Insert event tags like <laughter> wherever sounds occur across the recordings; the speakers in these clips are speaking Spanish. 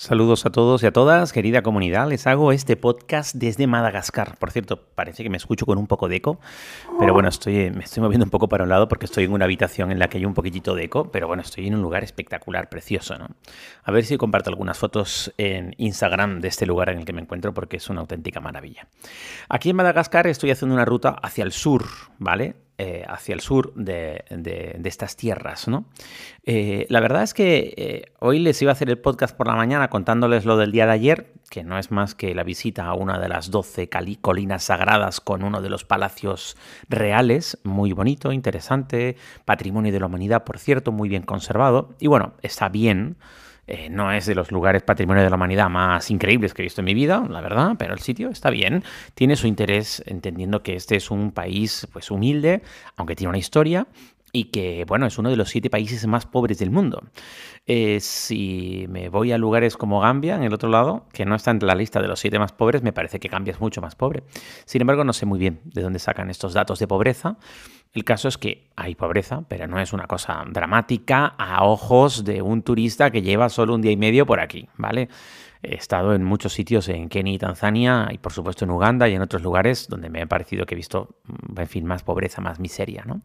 Saludos a todos y a todas, querida comunidad. Les hago este podcast desde Madagascar. Por cierto, parece que me escucho con un poco de eco, pero bueno, estoy, me estoy moviendo un poco para un lado porque estoy en una habitación en la que hay un poquitito de eco, pero bueno, estoy en un lugar espectacular, precioso, ¿no? A ver si comparto algunas fotos en Instagram de este lugar en el que me encuentro porque es una auténtica maravilla. Aquí en Madagascar estoy haciendo una ruta hacia el sur, ¿vale? Eh, hacia el sur de, estas tierras. ¿no? Eh, la verdad es que eh, hoy les iba a hacer el podcast por la mañana contándoles lo del día de ayer, que no es más que la visita a una de las 12 colinas sagradas con uno de los palacios reales, muy bonito, interesante, patrimonio de la humanidad, por cierto, muy bien conservado, y bueno, está bien. Eh, no es de los lugares patrimonio de la humanidad más increíbles que he visto en mi vida, la verdad, pero el sitio está bien. Tiene su interés entendiendo que este es un país pues humilde, aunque tiene una historia y que, bueno, es uno de los siete países más pobres del mundo. Eh, si me voy a lugares como Gambia, en el otro lado, que no está en la lista de los siete más pobres, me parece que Gambia es mucho más pobre. Sin embargo, no sé muy bien de dónde sacan estos datos de pobreza. El caso es que hay pobreza, pero no es una cosa dramática a ojos de un turista que lleva solo un día y medio por aquí, ¿vale? He estado en muchos sitios en Kenia y Tanzania y por supuesto en Uganda y en otros lugares donde me ha parecido que he visto, en fin, más pobreza, más miseria, ¿no?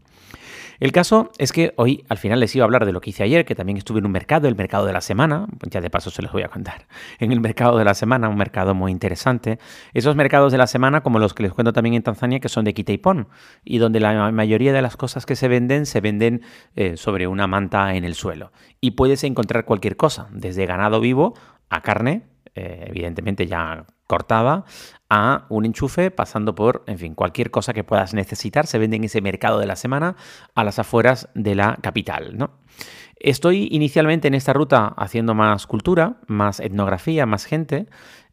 El caso es que hoy al final les iba a hablar de lo que hice ayer, que también estuve en un mercado, el mercado de la semana, ya de paso se los voy a contar, <laughs> en el mercado de la semana, un mercado muy interesante. Esos mercados de la semana, como los que les cuento también en Tanzania, que son de Kiteipon, y donde la mayoría de las cosas que se venden se venden eh, sobre una manta en el suelo. Y puedes encontrar cualquier cosa, desde ganado vivo a carne, eh, evidentemente ya cortada, a un enchufe, pasando por, en fin, cualquier cosa que puedas necesitar, se vende en ese mercado de la semana a las afueras de la capital, ¿no? Estoy inicialmente en esta ruta haciendo más cultura, más etnografía, más gente,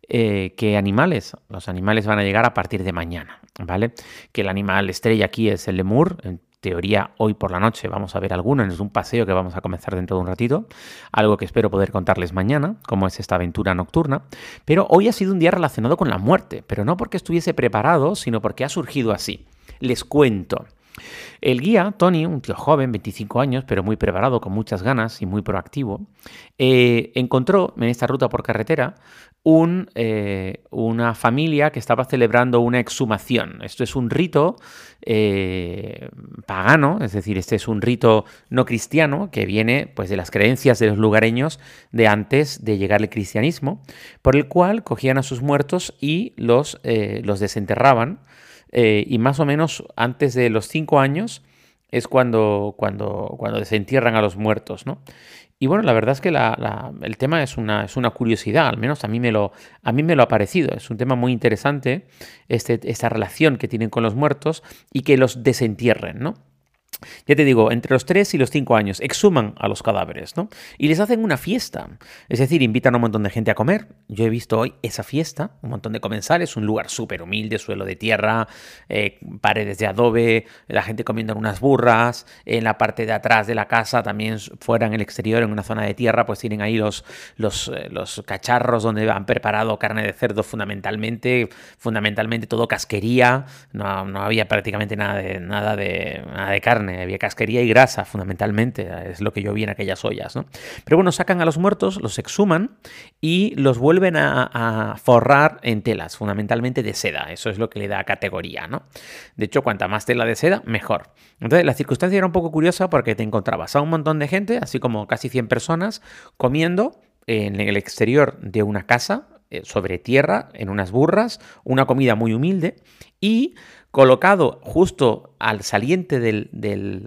eh, que animales. Los animales van a llegar a partir de mañana, ¿vale? Que el animal estrella aquí es el lemur, teoría hoy por la noche vamos a ver alguno, es un paseo que vamos a comenzar dentro de un ratito, algo que espero poder contarles mañana, cómo es esta aventura nocturna, pero hoy ha sido un día relacionado con la muerte, pero no porque estuviese preparado, sino porque ha surgido así. Les cuento. El guía, Tony, un tío joven, 25 años, pero muy preparado, con muchas ganas y muy proactivo, eh, encontró en esta ruta por carretera eh, una familia que estaba celebrando una exhumación. Esto es un rito eh, pagano, es decir, este es un rito no cristiano que viene pues, de las creencias de los lugareños de antes de llegar el cristianismo, por el cual cogían a sus muertos y los desenterraban eh, y más o menos antes de los cinco años es cuando, cuando, cuando desentierran a los muertos, ¿no? Y bueno, la verdad es que el tema es una, es una curiosidad, al menos a mí, me lo, a mí me lo ha parecido. Es un tema muy interesante, este, esta relación que tienen con los muertos y que los desentierren, ¿no? Ya te digo, entre los 3 y los 5 años exhuman a los cadáveres, ¿no? Y les hacen una fiesta. Es decir, invitan a un montón de gente a comer. Yo he visto hoy esa fiesta, un montón de comensales, un lugar súper humilde, suelo de tierra, eh, paredes de adobe, la gente comiendo en unas burras, en la parte de atrás de la casa, también fuera en el exterior, en una zona de tierra, pues tienen ahí los, eh, los cacharros donde han preparado carne de cerdo fundamentalmente, fundamentalmente todo casquería, no, no había prácticamente nada de, nada de, nada de carne había casquería y grasa fundamentalmente, es lo que yo vi en aquellas ollas. ¿no? Pero bueno, sacan a los muertos, los exhuman y los vuelven a, forrar en telas, fundamentalmente de seda, eso es lo que le da categoría. ¿no? De hecho, cuanta más tela de seda, mejor. Entonces, la circunstancia era un poco curiosa porque te encontrabas a un montón de gente, así como casi 100 personas, comiendo en el exterior de una casa, sobre tierra, en unas burras, una comida muy humilde y colocado justo al saliente del, del,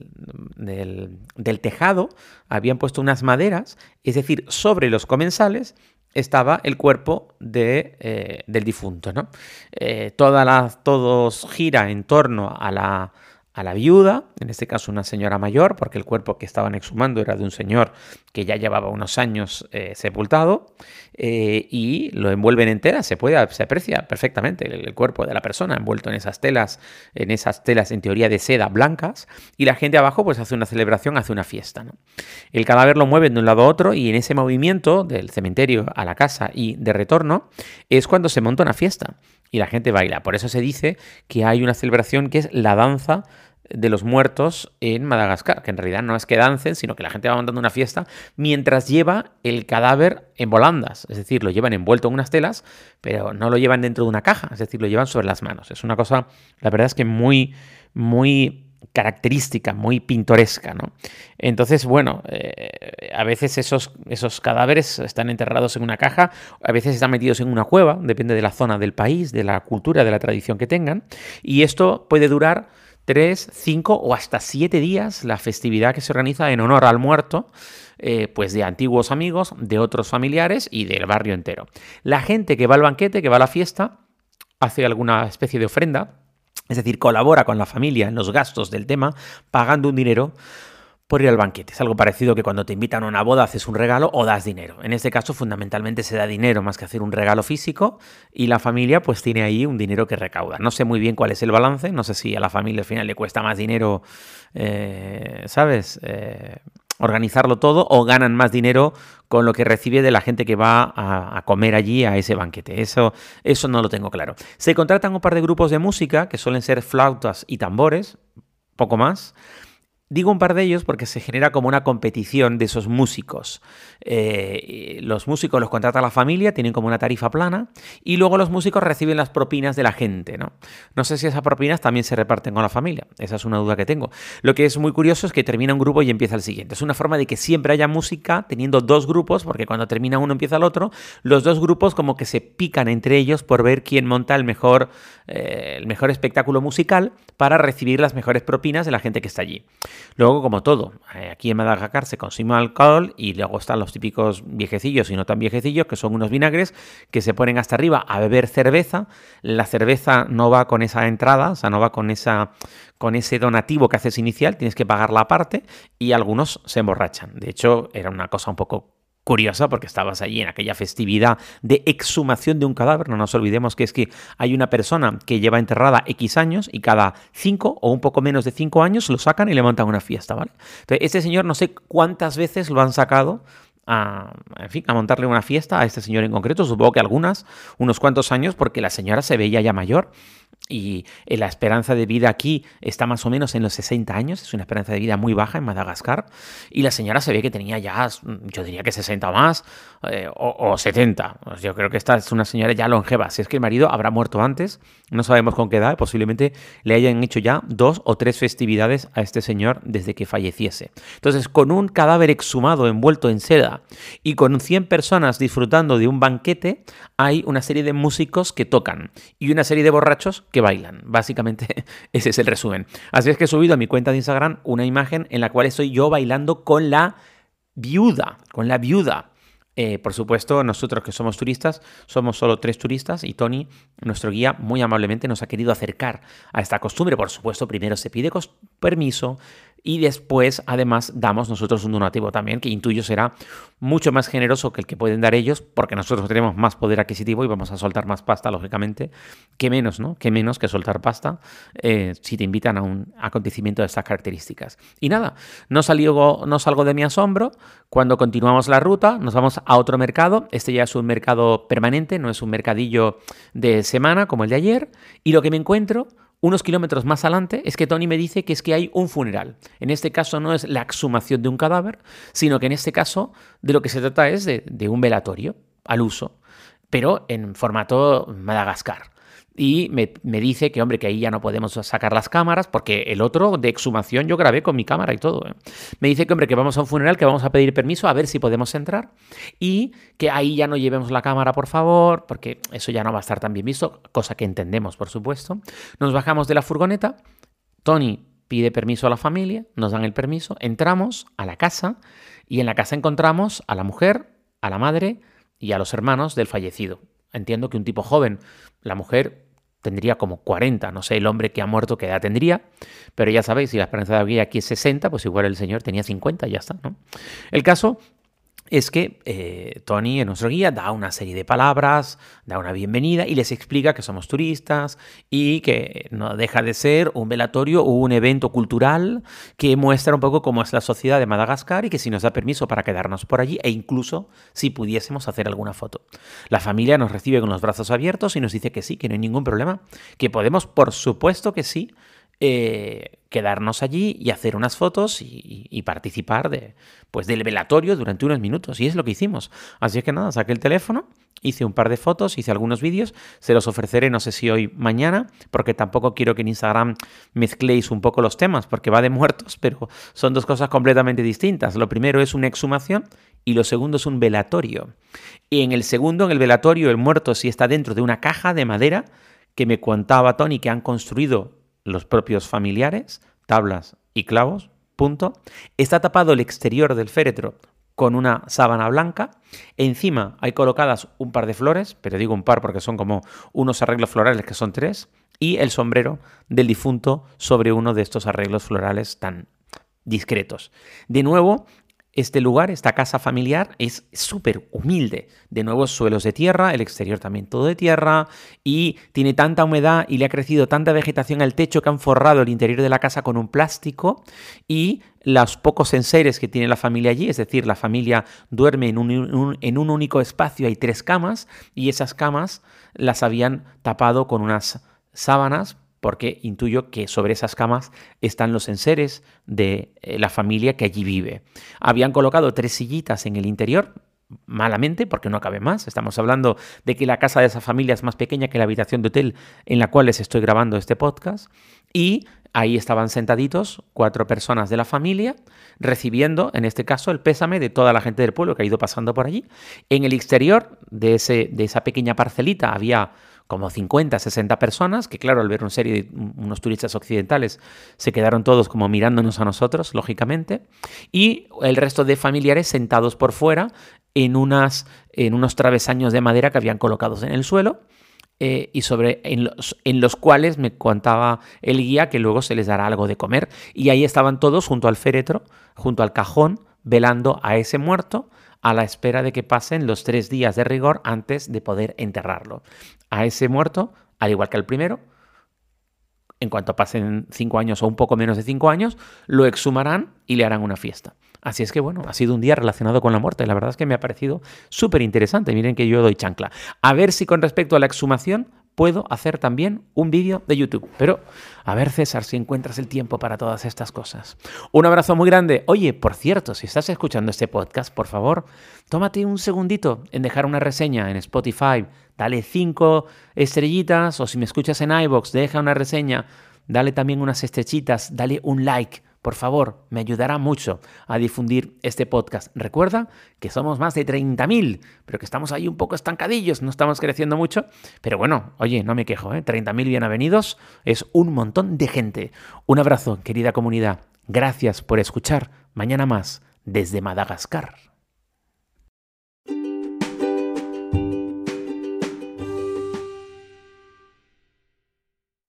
tejado, habían puesto unas maderas, es decir, sobre los comensales estaba el cuerpo de, eh, del difunto. ¿no? Eh, todos gira en torno a la, a la viuda, en este caso una señora mayor, porque el cuerpo que estaban exhumando era de un señor que ya llevaba unos años eh, sepultado, eh, y lo envuelven entera, se puede, se aprecia perfectamente el, cuerpo de la persona envuelto en esas telas, en esas telas en teoría de seda blancas, y la gente abajo pues hace una celebración, hace una fiesta. El cadáver lo mueven de un lado a otro y en ese movimiento del cementerio a la casa y de retorno es cuando se monta una fiesta y la gente baila. Por eso se dice que hay una celebración que es la danza de los muertos en Madagascar, que en realidad no es que dancen, sino que la gente va montando una fiesta mientras lleva el cadáver en volandas, es decir, lo llevan envuelto en unas telas, pero no lo llevan dentro de una caja, es decir, lo llevan sobre las manos. Es una cosa, la verdad es que muy, muy característica, muy pintoresca, ¿no? Entonces, bueno, eh, a veces esos, esos cadáveres están enterrados en una caja, a veces están metidos en una cueva, depende de la zona del país, de la cultura, de la tradición que tengan, y esto puede durar tres, cinco o hasta siete días la festividad que se organiza en honor al muerto, eh, pues de antiguos amigos, de otros familiares y del barrio entero. La gente que va al banquete, que va a la fiesta, hace alguna especie de ofrenda, es decir, colabora con la familia en los gastos del tema, pagando un dinero por ir al banquete. Es algo parecido que cuando te invitan a una boda haces un regalo o das dinero. En este caso fundamentalmente se da dinero más que hacer un regalo físico y la familia pues tiene ahí un dinero que recauda. No sé muy bien cuál es el balance, no sé si a la familia al final le cuesta más dinero, eh, ¿sabes? Eh, organizarlo todo o ganan más dinero con lo que recibe de la gente que va a, a, comer allí a ese banquete. Eso, eso no lo tengo claro. Se contratan un par de grupos de música que suelen ser flautas y tambores, poco más. Digo un par de ellos porque se genera como una competición de esos músicos. Eh, los músicos los contrata la familia, tienen como una tarifa plana, y luego los músicos reciben las propinas de la gente. ¿no? no sé si esas propinas también se reparten con la familia. Esa es una duda que tengo. Lo que es muy curioso es que termina un grupo y empieza el siguiente. Es una forma de que siempre haya música teniendo dos grupos, porque cuando termina uno empieza el otro. Los dos grupos como que se pican entre ellos por ver quién monta el mejor, eh, el mejor espectáculo musical para recibir las mejores propinas de la gente que está allí. Luego, como todo, eh, aquí en Madagascar se consume alcohol y luego están los típicos viejecillos y no tan viejecillos, que son unos vinagres que se ponen hasta arriba a beber cerveza. La cerveza no va con esa entrada, o sea, no va con, esa, con ese donativo que haces inicial, tienes que pagar la parte y algunos se emborrachan. De hecho, era una cosa un poco curiosa porque estabas allí en aquella festividad de exhumación de un cadáver. No nos olvidemos que es que hay una persona que lleva enterrada X años y cada 5 o un poco menos de 5 años lo sacan y le montan una fiesta, ¿vale? Entonces, este señor no sé cuántas veces lo han sacado a, en fin, a montarle una fiesta a este señor en concreto, supongo que algunas, unos cuantos años, porque la señora se veía ya mayor y eh, la esperanza de vida aquí está más o menos en los 60 años, es una esperanza de vida muy baja en Madagascar, y la señora se ve que tenía ya, yo diría que 60 más, eh, o, 70. Yo creo que esta es una señora ya longeva. Si es que el marido habrá muerto antes, no sabemos con qué edad, posiblemente le hayan hecho ya dos o tres festividades a este señor desde que falleciese. Entonces, con un cadáver exhumado envuelto en seda y con 100 personas disfrutando de un banquete, hay una serie de músicos que tocan y una serie de borrachos que bailan. Básicamente <laughs> ese es el resumen. Así es que he subido a mi cuenta de Instagram una imagen en la cual estoy yo bailando con la viuda, con la viuda. Eh, por supuesto, nosotros que somos turistas, somos solo tres turistas y Tony, nuestro guía, muy amablemente nos ha querido acercar a esta costumbre. Por supuesto, primero se pide permiso, y después además damos nosotros un donativo también que intuyo será mucho más generoso que el que pueden dar ellos porque nosotros tenemos más poder adquisitivo y vamos a soltar más pasta lógicamente que menos, ¿no? Que menos que soltar pasta eh, si te invitan a un acontecimiento de estas características. Y nada, no, salió, no salgo de mi asombro cuando continuamos la ruta, nos vamos a otro mercado, este ya es un mercado permanente, no es un mercadillo de semana como el de ayer. Y lo que me encuentro unos kilómetros más adelante es que Tony me dice que es que hay un funeral. En este caso no es la exhumación de un cadáver, sino que en este caso de lo que se trata es de, de un velatorio al uso, pero en formato Madagascar y me, dice que, hombre, que ahí ya no podemos sacar las cámaras, porque el otro de exhumación yo grabé con mi cámara y todo. ¿eh? Me dice que, hombre, que vamos a un funeral, que vamos a pedir permiso a ver si podemos entrar y que ahí ya no llevemos la cámara, por favor, porque eso ya no va a estar tan bien visto, cosa que entendemos, por supuesto. Nos bajamos de la furgoneta, Tony pide permiso a la familia, nos dan el permiso, entramos a la casa y en la casa encontramos a la mujer, a la madre y a los hermanos del fallecido. Entiendo que un tipo joven, la mujer tendría como 40, no sé el hombre que ha muerto qué edad tendría, pero ya sabéis, si la esperanza de vida aquí es 60, pues igual el señor tenía 50 y ya está, ¿no? El caso es que eh, Tony, en nuestro guía, da una serie de palabras, da una bienvenida y les explica que somos turistas y que no deja de ser un velatorio o un evento cultural que muestra un poco cómo es la sociedad de Madagascar y que si nos da permiso para quedarnos por allí e incluso si pudiésemos hacer alguna foto. La familia nos recibe con los brazos abiertos y nos dice que sí, que no hay ningún problema, que podemos, por supuesto que sí, eh, quedarnos allí y hacer unas fotos y, participar de, pues, del velatorio durante unos minutos. Y es lo que hicimos. Así es que nada, saqué el teléfono, hice un par de fotos, hice algunos vídeos, se los ofreceré no sé si hoy, mañana, porque tampoco quiero que en Instagram mezcléis un poco los temas, porque va de muertos, pero son dos cosas completamente distintas. Lo primero es una exhumación y lo segundo es un velatorio. Y en el segundo, en el velatorio, el muerto sí está dentro de una caja de madera que me contaba Tony que han construido los propios familiares, tablas y clavos, punto. Está tapado el exterior del féretro con una sábana blanca. Encima hay colocadas un par de flores, pero digo un par porque son como unos arreglos florales que son tres, y el sombrero del difunto sobre uno de estos arreglos florales tan discretos. De nuevo, este lugar, esta casa familiar, es súper humilde. De nuevo, suelos de tierra, el exterior también todo de tierra, y tiene tanta humedad y le ha crecido tanta vegetación al techo que han forrado el interior de la casa con un plástico y los pocos enseres que tiene la familia allí, es decir, la familia duerme en un, en un único espacio, hay tres camas, y esas camas las habían tapado con unas sábanas porque intuyo que sobre esas camas están los enseres de eh, la familia que allí vive. Habían colocado tres sillitas en el interior, malamente, porque no cabe más. Estamos hablando de que la casa de esa familia es más pequeña que la habitación de hotel en la cual les estoy grabando este podcast. Y ahí estaban sentaditos cuatro personas de la familia, recibiendo, en este caso, el pésame de toda la gente del pueblo que ha ido pasando por allí. En el exterior de, de esa pequeña parcelita había como 50, 60 personas, que claro, al ver una serie de unos turistas occidentales se quedaron todos como mirándonos a nosotros, lógicamente, y el resto de familiares sentados por fuera en, unas, en unos travesaños de madera que habían colocados en el suelo. Eh, y sobre en los, en los cuales me contaba el guía que luego se les dará algo de comer. Y ahí estaban todos junto al féretro, junto al cajón, velando a ese muerto a la espera de que pasen los tres días de rigor antes de poder enterrarlo. A ese muerto, al igual que al primero, en cuanto pasen cinco años o un poco menos de cinco años, lo exhumarán y le harán una fiesta. Así es que bueno, ha sido un día relacionado con la muerte. La verdad es que me ha parecido súper interesante. Miren que yo doy chancla. A ver si con respecto a la exhumación puedo hacer también un vídeo de YouTube. Pero a ver, César, si encuentras el tiempo para todas estas cosas. Un abrazo muy grande. Oye, por cierto, si estás escuchando este podcast, por favor, tómate un segundito en dejar una reseña en Spotify. Dale cinco estrellitas o si me escuchas en iBox, deja una reseña. Dale también unas estrechitas, dale un like por favor, me ayudará mucho a difundir este podcast. Recuerda que somos más de 30.000, pero que estamos ahí un poco estancadillos, no estamos creciendo mucho. Pero bueno, oye, no me quejo, ¿eh? 30.000 bienvenidos es un montón de gente. Un abrazo, querida comunidad. Gracias por escuchar. Mañana más desde Madagascar.